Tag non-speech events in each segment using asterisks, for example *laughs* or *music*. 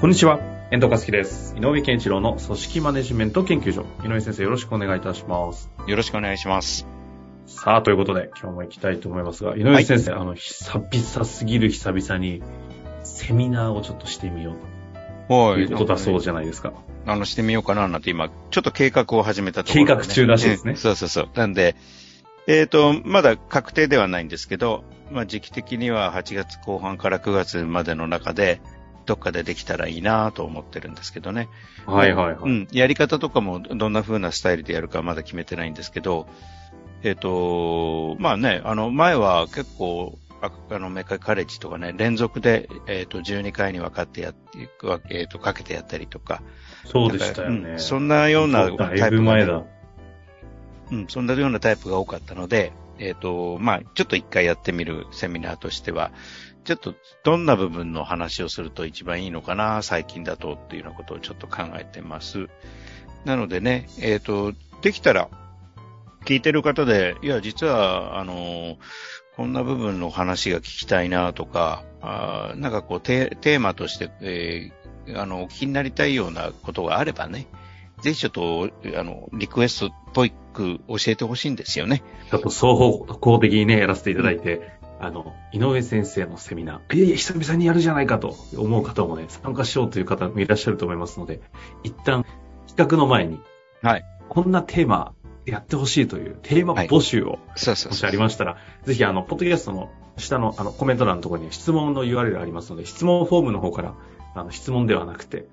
こんにちは。遠藤和樹です。井上健一郎の組織マネジメント研究所。井上先生、よろしくお願いいたします。よろしくお願いします。さあ、ということで、今日も行きたいと思いますが、井上先生、あの、久々すぎる久々に、セミナーをちょっとしてみようはということだそうじゃないですか。あの、してみようかななんて今、ちょっと計画を始めたところで、計画中らしいですねえそうそうそう。なんで、えっ、と、まだ確定ではないんですけど、まあ時期的には8月後半から9月までの中で、どっかでできたらいいなと思ってるんですけどね。はいはいはい。うん。やり方とかもどんな風なスタイルでやるかまだ決めてないんですけど、えっ、と、まあね、あの、前は結構、ああの、メカカレッジとかね、連続で、えっ、と、12回に分かってやっていくわけ、えっ、と、かけてやったりとか。そうでしたよね。うんそんなようなだいぶ前だ。うん、そんなようなタイプが多かったので、えっ、と、まあ、ちょっと一回やってみるセミナーとしては、ちょっとどんな部分の話をすると一番いいのかな、最近だとっていうようなことをちょっと考えてます。なのでね、えっ、と、できたら、聞いてる方で、いや、実は、あの、こんな部分の話が聞きたいなとか、あなんかこうテ、テーマとして、えーあの、お聞きになりたいようなことがあればね、ぜひちょっと、あの、リクエストっぽいく教えてほしいんですよね。ちょっと双方向的にね、やらせていただいて、あの、井上先生のセミナー、いやいや、久々にやるじゃないかと思う方もね、参加しようという方もいらっしゃると思いますので、一旦、企画の前に、はい。こんなテーマやってほしいというテーマ募集を、そうそうそうもしあ。りましたら、ぜひあの、ポッドキャストの下のあのコメント欄のところに質問の URL ありますので、質問フォームの方から、あの、質問ではなくて、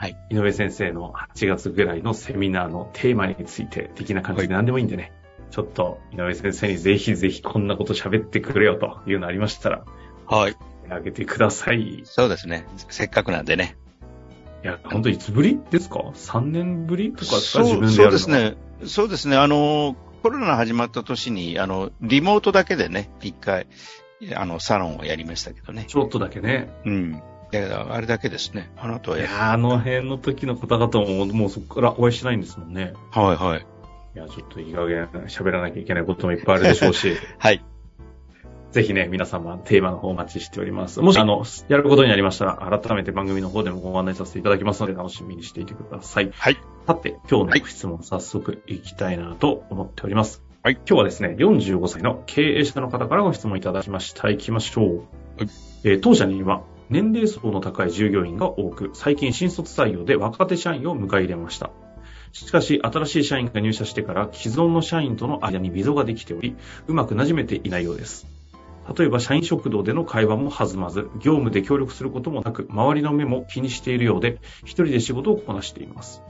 はい。井上先生の8月ぐらいのセミナーのテーマについて的な感じで何でもいいんでね、ちょっと井上先生にぜひぜひこんなこと喋ってくれよというのありましたら、はい。あげてください。いそうですね。せっかくなんでね。や、本当いつぶりですか ?3 年ぶりとかですか？自分でやるのそうです。ね。そうですね。あの、コロナ始まった年に、あの、リモートだけでね、一回、あの、サロンをやりましたけどね。ちょっとだけね。うん。だから、あれだけですね。あなたはいや、やー、あの辺の時の方々ももうそこからお会いしてないんですもんね。はいはい。いや、ちょっといい加減喋らなきゃいけないこともいっぱいあるでしょうし、*laughs* はい。ぜひね、皆様テーマの方お待ちしております。もし、あの、やることになりましたら、改めて番組の方でもご案内させていただきますので、楽しみにしていてください。はい。さて、今日はいの質問早速いきたいなと思っております。はい。今日はですね、45歳の経営者の方からご質問いただきました。行きましょう。はいえー当社には、年齢層の高い従業員が多く、最近新卒採用で若手社員を迎え入れました。しかし、新しい社員が入社してから既存の社員との間に溝ができており、うまく馴染めていないようです。例えば、社員食堂での会話も弾まず、業務で協力することもなく、周りの目も気にしているようで、一人で仕事をこなしています。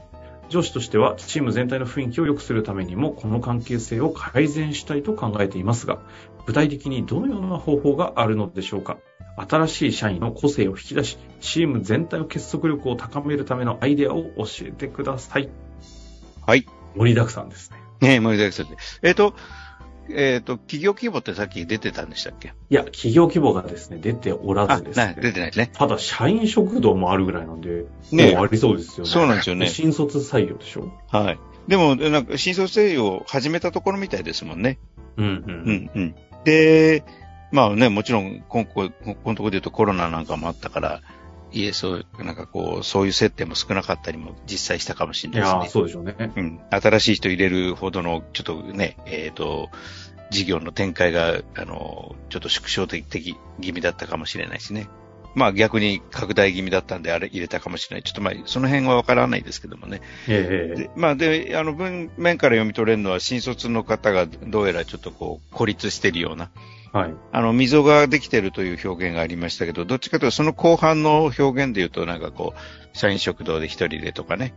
上司としては、チーム全体の雰囲気を良くするためにも、この関係性を改善したいと考えていますが、具体的にどのような方法があるのでしょうか？新しい社員の個性を引き出し、チーム全体の結束力を高めるためのアイデアを教えてください。はい。盛りだくさんですね。ねえ、盛りだくさんで。えっ、と、えっ、と、企業規模ってさっき出てたんでしたっけ？いや、企業規模がですね、出ておらあ、ずですない、出ね。てないですね。ただ、社員食堂もあるぐらいなんで、ねもうありそうですよね。そうなんですよね *laughs* 新卒採用でしょ？はい。でも、なんか、新卒制を始めたところみたいですもんね。うんうん。うん、うん。で、まあね、もちろん、ここ、ここのところで言うとコロナなんかもあったから、いえ、そう、なんかこう、そういう接点も少なかったりも実際したかもしれないですね。そうでしょうね。うん。新しい人入れるほどの、ちょっとね、えっ、と、事業の展開が、あの、ちょっと縮小的気味だったかもしれないしね。まあ逆に拡大気味だったんで、あれ入れたかもしれない。ちょっとまあ、その辺はわからないですけどもね。ええでまあで、あの文面から読み取れるのは、新卒の方がどうやらちょっとこう、孤立してるような、はい。あの、溝ができてるという表現がありましたけど、どっちかというとその後半の表現で言うと、なんかこう、社員食堂で一人でとかね、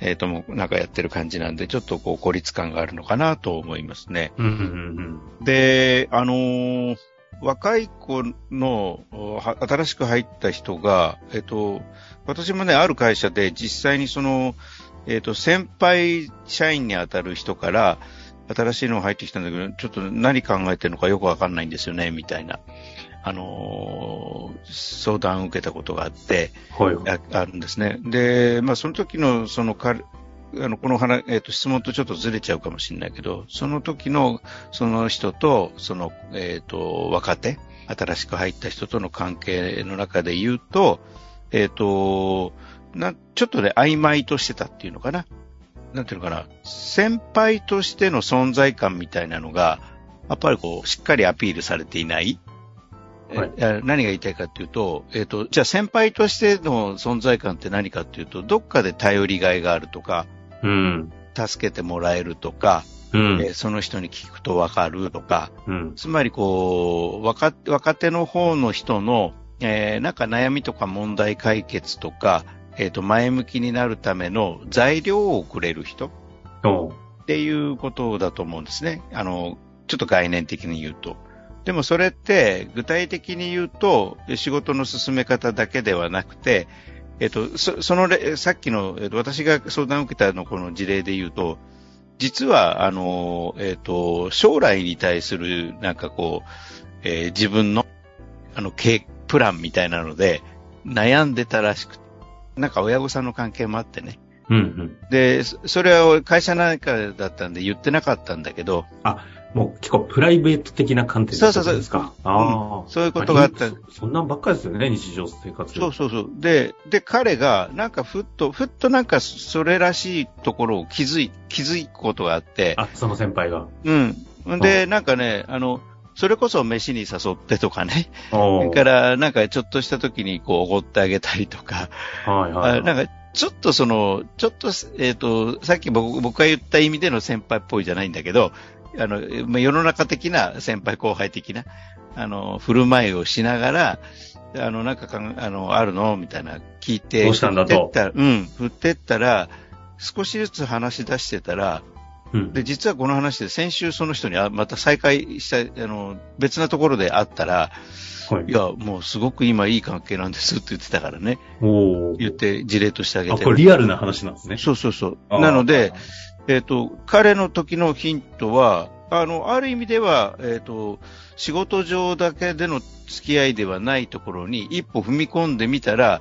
えっ、ともうなんかやってる感じなんで、ちょっとこう孤立感があるのかなと思いますね。うんうんうんで、あのー若い子の、は新しく入った人が、えっと、私もね、ある会社で実際にその、えっと、先輩社員に当たる人から、新しいのが入ってきたんだけど、ちょっと何考えてるのかよくわかんないんですよね、みたいな、あのー相談を受けたことがあって、はいはい。ああるんですね。で、まあ、その時の、その、かあの、この話、えっ、と、質問とちょっとずれちゃうかもしれないけど、その時の、その人と、その、えっ、と、若手、新しく入った人との関係の中で言うと、えっ、と、な、ちょっとね、曖昧としてたっていうのかな。なんていうのかな。先輩としての存在感みたいなのが、やっぱりこう、しっかりアピールされていない。はいえ何が言いたいかっていうと、えっ、と、じゃあ先輩としての存在感って何かっていうと、どっかで頼りがいがあるとか、うん。助けてもらえるとか、うん。えーその人に聞くとわかるとか、うん。つまりこう、若若手の方の人の、えーなんか悩みとか問題解決とか、えっ、と、前向きになるための材料をくれる人っていうことだと思うんですね。あの、ちょっと概念的に言うと。でもそれって具体的に言うと仕事の進め方だけではなくて、えっと、そそのれ、さっきの、えっと、私が相談を受けたのこの事例で言うと、実は、あの、えっと、将来に対する、なんかこう、えー自分の、あの、計、プランみたいなので、悩んでたらしくて、なんか親御さんの関係もあってね。うんうん。で、そそれは会社なんかだったんで言ってなかったんだけど、もう結構プライベート的な観点そうそうそうですか。ああ、そういうことがあったまそそんなんばっかりですよね、日常生活。そうそうそう。で、で、彼が、なんかふっと、ふっとなんかそれらしいところを気づい、気づくことがあって、あ、その先輩が。うん。んで、なんかね、あの、それこそ飯に誘ってとかね。それから、なんかちょっとした時にこう、おごってあげたりとか。はいはい。あなんか、ちょっとその、ちょっと、えっ、と、さっき僕僕が言った意味での先輩っぽいじゃないんだけど、あの、まあ世の中的な先輩後輩的な、あの、振る舞いをしながら、あの、なんかかん、あの、あるの？みたいな聞いて、どうしたんだと？振ってったらうん、振ってったら、少しずつ話し出してたら、うん。で、実はこの話で先週その人にあまた再会した、あの、別なところで会ったら、はいいや、もうすごく今いい関係なんですって言ってたからね。おー言って事例としてあげあ、てこれリアルな話なんですね。そうそうそう。あーなので、、えっ、と、彼の時のヒントは、あの、ある意味では、えっ、と、仕事上だけでの付き合いではないところに一歩踏み込んでみたら、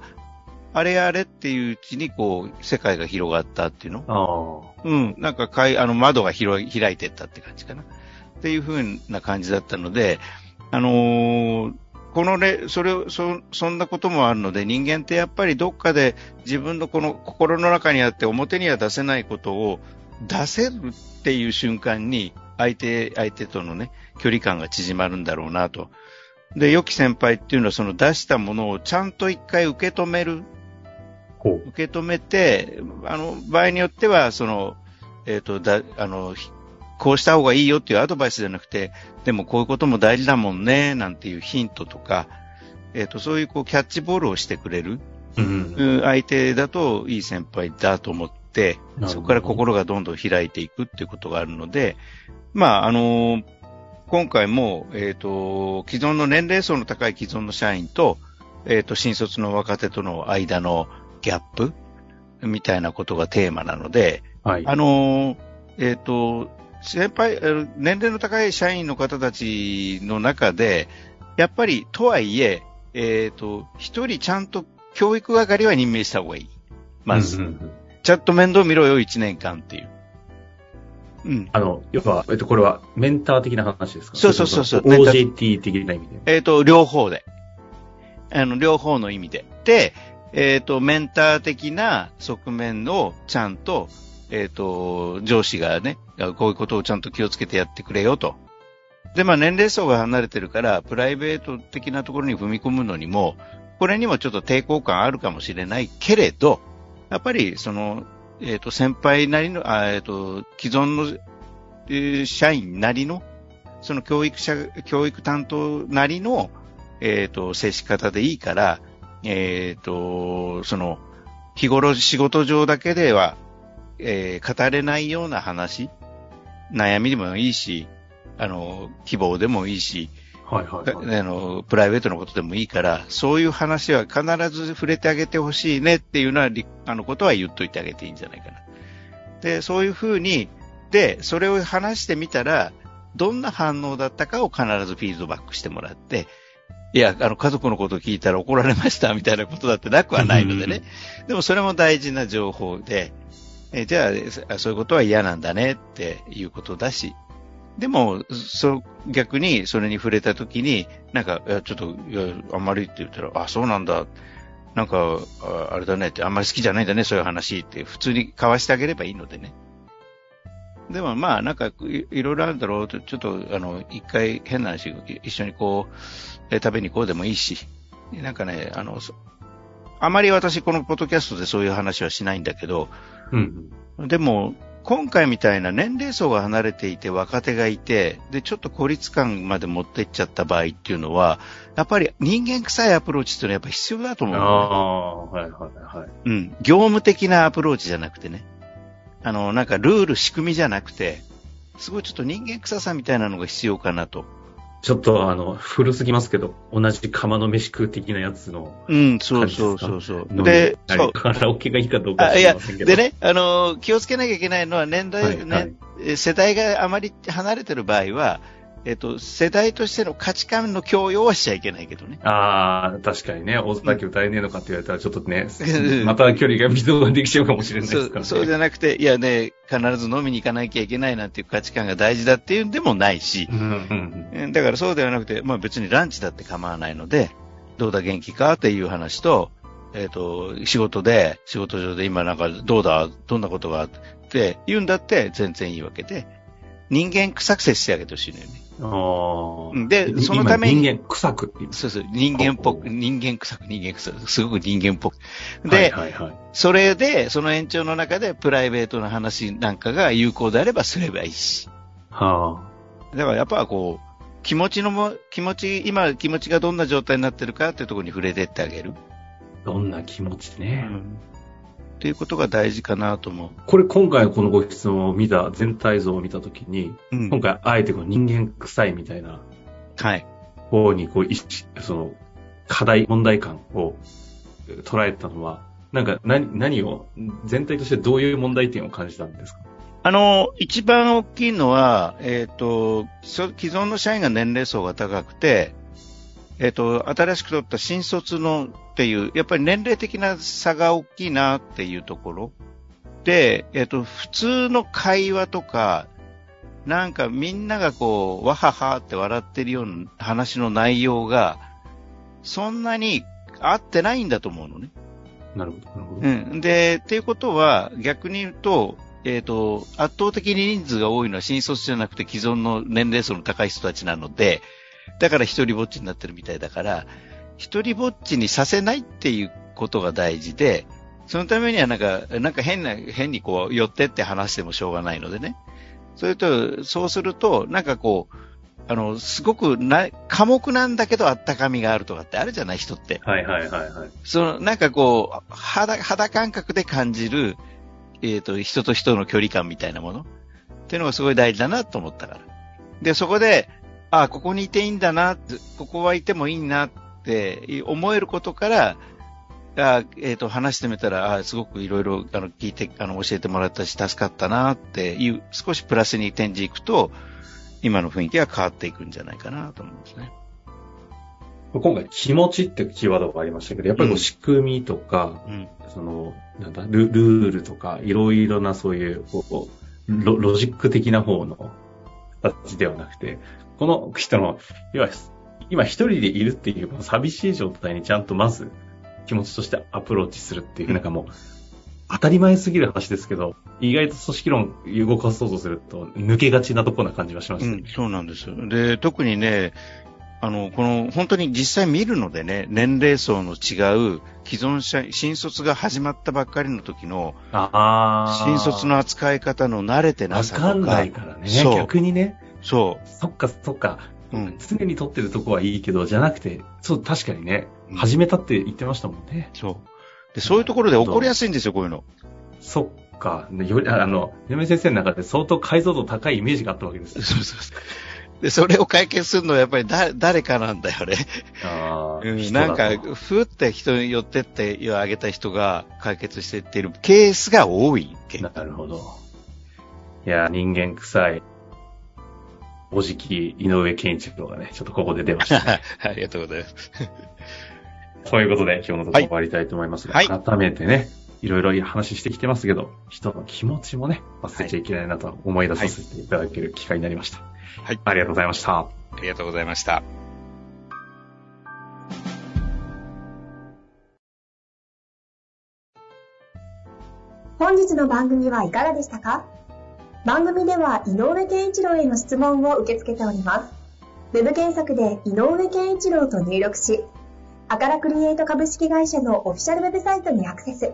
あれあれっていううちにこう、世界が広がったっていうの？うん。なんかかい、あの、窓が広い開いてったって感じかな。っていう風な感じだったので、あのーこのね、それを、そ、そんなこともあるので、人間ってやっぱりどっかで自分のこの心の中にあって表には出せないことを出せるっていう瞬間に、相手、相手とのね、距離感が縮まるんだろうなと。で、良き先輩っていうのはその出したものをちゃんと一回受け止める。受け止めて、あの、場合によっては、その、えっ、と、だ、あの、ひこうした方がいいよっていうアドバイスじゃなくて、でもこういうことも大事だもんね、なんていうヒントとか、えっ、と、そういうこうキャッチボールをしてくれる、うん。うん相手だといい先輩だと思ってそこから心がどんどん開いていくっていうことがあるので、まあ、あの今回も、えっ、と、既存の年齢層の高い既存の社員と、えっ、と、新卒の若手との間のギャップ？みたいなことがテーマなので、はい。あのえっ、と、先輩、えー年齢の高い社員の方たちの中で、やっぱり、とはいえ、えっ、と、一人ちゃんと教育係は任命した方がいい。まず、うんうんうんちゃんと面倒見ろよ、一年間っていう。うん。あの、要は、えっと、これは、メンター的な話ですか？そうそうそうそう OJT 的な意味で。えっ、と、両方で。あの、両方の意味で。で、えっ、と、メンター的な側面をちゃんと、えっ、と、上司がね、こういうことをちゃんと気をつけてやってくれよと。で、まあ、年齢層が離れてるから、プライベート的なところに踏み込むのにも、これにもちょっと抵抗感あるかもしれないけれど、やっぱり、その、えっ、と、先輩なりの、あえっ、と、既存の、えー社員なりの、その教育者、教育担当なりの、えっ、と、接し方でいいから、えっ、と、その、日頃仕事上だけでは、えー語れないような話、悩みでもいいし、あの、希望でもいいし、はいはいはい。あの、プライベートのことでもいいから、そういう話は必ず触れてあげてほしいねっていうのは、りあのことは言っといてあげていいんじゃないかな。で、そういうふうに、で、それを話してみたら、どんな反応だったかを必ずフィードバックしてもらって、いや、あの、家族のことを聞いたら怒られましたみたいなことだってなくはないのでね。でもそれも大事な情報で、えじゃあ、そういうことは嫌なんだねっていうことだし、でも、そ、逆にそれに触れたときに、なんか、ちょっと、いや、あんまりって言ったら、あ、そうなんだ。なんか、ああれだねって、あんまり好きじゃないんだね、そういう話って、普通に交わしてあげればいいのでね。でもまあ、なんかい、いろいろあるだろうと、ちょっと、あの、一回変な話、一緒にこう、え食べに行こうでもいいし、なんかね、あの、そあまり私このポッドキャストでそういう話はしないんだけど、うんうん。でも、今回みたいな年齢層が離れていて若手がいて、で、ちょっと孤立感まで持っていっちゃった場合っていうのは、やっぱり人間臭いアプローチっていうのはやっぱ必要だと思あうのね、あ、はいはいはい。うん。業務的なアプローチじゃなくてね。あの、なんかルール、仕組みじゃなくて、すごいちょっと人間臭さみたいなのが必要かなと。ちょっとあの、古すぎますけど、同じ釜の飯食う的なやつのうん、そうそうそうそう。で、そう。カラオケがいいかどうかはあいや知りませんけど。でね、あの、気をつけなきゃいけないのは年代、はいはいね、え世代があまり離れてる場合は、えっと、世代としての価値観の強要はしちゃいけないけどね。ああ、確かにね、大崎歌えねえのかって言われたらちょっとねう、ん。また距離が微動ができちゃうかもしれないそですからね。うそうじゃなくて、いやね、必ず飲みに行かなきゃいけないなんていう価値観が大事だっていうんでもないし、うんうんえだからそうではなくて、まあ別にランチだって構わないので、どうだ元気かっていう話と、えっ、と、仕事で、仕事上で今なんかどうだ、どんなことがあって言うんだって全然いいわけで、人間臭く接してあげてほしいのよね。うん。ああ。でそのために今人間臭くってそうそう、人間っぽく、人間臭く、人間臭く、すごく人間っぽく。すで、はいはいはい。それで、その延長の中でプライベートな話なんかが有効であればすればいいし。はだからやっぱこう、気持ちのも、気持ち、今気持ちがどんな状態になってるかっていうところに触れてってあげる。あ。どんな気持ちね。っていうことが大事かなと思これ今回このご質問を見た、全体像を見たときに、う。うん今回あえてこの人間臭いみたいなはい。方にこう、その、課題、問題感を捉えたのは、なんか何、何を、全体としてどういう問題点を感じたんですか？あの、一番大きいのは、えっ、と、そ既存の社員が年齢層が高くて、えっ、と、新しく取った新卒のっていう、やっぱり年齢的な差が大きいなっていうところ。で、えっ、と、普通の会話とか、なんかみんながこう、わははって笑ってるような話の内容が、そんなに合ってないんだと思うのね。なるほど、なるほど。うん。で、っていうことは、逆に言うと、えっ、と、圧倒的に人数が多いのは新卒じゃなくて既存の年齢層の高い人たちなので、だから一人ぼっちになってるみたいだから、一人ぼっちにさせないっていうことが大事で、そのためにはなんか、なんか変な、変にこう寄ってって話してもしょうがないのでね。それと、そうすると、なんかこう、あの、すごくな、寡黙なんだけどあったかみがあるとかってあるじゃない人って。はいはいはいはい。その、なんかこう、肌、肌感覚で感じる、えっ、と、人と人の距離感みたいなものっていうのがすごい大事だなと思ったから。で、そこで、あここにいていいんだな、ここはいてもいいなって思えることから、あえっ、と、話してみたら、あすごくいろいろ、あの、聞いて、あの、教えてもらったし、助かったなっていう、少しプラスに転じいくと、今の雰囲気が変わっていくんじゃないかなと思うんですね。今回、気持ちってキーワードがありましたけど、やっぱりこううん仕組みとか、うん。その、なんだ、ルルールとか、いろいろなそういう、こうロ、ロジック的な方の形ではなくて、この人の、要は、今一人でいるっていう、この寂しい状態にちゃんとまず気持ちとしてアプローチするっていう、なんかもう、当たり前すぎる話ですけど、意外と組織論動かそうとすると、抜けがちなところな感じはしました。うん、そうなんです。で、特にね、あの、この、本当に実際見るのでね、年齢層の違う既存社員、新卒が始まったばっかりの時の。新卒の扱い方の慣れてなわさとか。かんないからね。逆にね。そそっか、そっか。う。うん。常に撮ってるとこはいいけど、じゃなくて、そう、確かにね、うん始めたって言ってましたもんね。そう。で、そういうところで起こりやすいんですよ、こういうの。そっか。でより、あの、嫁先生の中で相当解像度高いイメージがあったわけですよ。そうそうそう。で、それを解決するのはやっぱりだ誰かなんだよね。あうんなんか、ふーって人に寄ってって、あげた人が解決していってるケースが多い。なるほど。いや、人間臭い、おじき井上健一郎がね、ちょっとここで出ましたね。*laughs* ありがとうございます。*laughs* そういうことで今日のところ終わりたいと思いますが、はい改めてね、いろいろ話してきてますけど、人の気持ちもね、忘れちゃいけないなと思い出させていただける機会になりました。はい。ありがとうございました。ありがとうございました。本日の番組はいかがでしたか？番組では井上健一郎への質問を受け付けております。ウェブ検索で井上健一郎と入力し、アカラクリエイト株式会社のオフィシャルウェブサイトにアクセス。